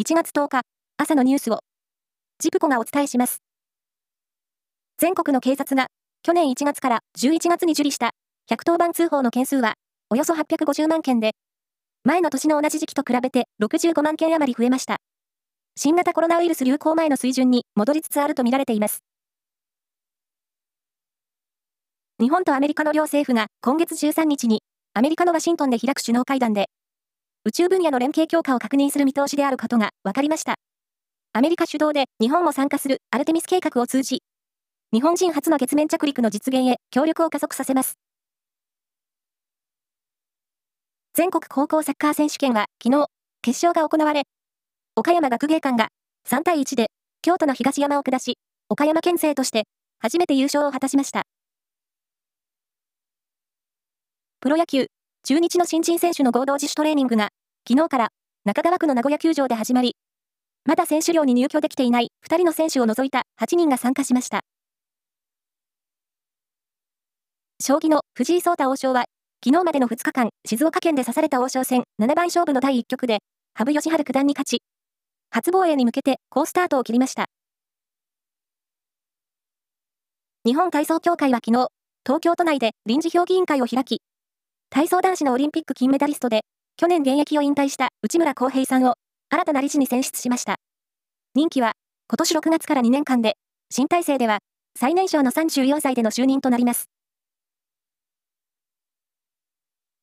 1月10日、朝のニュースを、ジプコがお伝えします。全国の警察が、去年1月から11月に受理した110番通報の件数は、およそ850万件で、前の年の同じ時期と比べて65万件余り増えました。新型コロナウイルス流行前の水準に戻りつつあるとみられています。日本とアメリカの両政府が今月13日にアメリカのワシントンで開く首脳会談で宇宙分野の連携強化を確認する見通しであることが分かりました。アメリカ主導で日本も参加するアルテミス計画を通じ、日本人初の月面着陸の実現へ協力を加速させます。全国高校サッカー選手権は昨日、決勝が行われ、岡山学芸館が3対1で京都の東山を下し、岡山県勢として初めて優勝を果たしました。プロ野球、中日の新人選手の合同自主トレーニングが、昨日から中川区の名古屋球場で始まり、まだ選手寮に入居できていない2人の選手を除いた8人が参加しました。将棋の藤井聡太王将は、昨日までの2日間、静岡県で指された王将戦7番勝負の第1局で、羽生善治九段に勝ち、初防衛に向けて好スタートを切りました。日本体操協会は昨日、東京都内で臨時評議員会を開き、体操男子のオリンピック金メダリストで、去年現役を引退した内村航平さんを新たな理事に選出しました。任期は今年6月から2年間で、新体制では最年少の34歳での就任となります。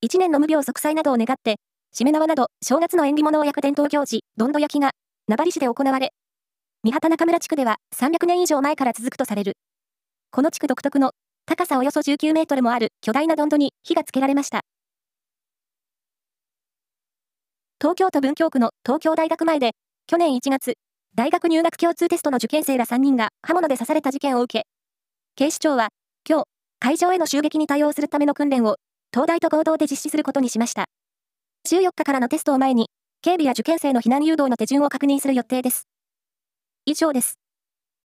1年の無病息災などを願って、しめ縄など正月の縁起物を焼く伝統行事、どんど焼きが名張市で行われ、三畑中村地区では300年以上前から続くとされる。この地区独特の高さおよそ19メートルもある巨大などんどに火がつけられました。東京都文京区の東京大学前で、去年1月、大学入学共通テストの受験生ら3人が刃物で刺された事件を受け、警視庁は、今日、会場への襲撃に対応するための訓練を、東大と合同で実施することにしました。14日からのテストを前に、警備や受験生の避難誘導の手順を確認する予定です。以上です。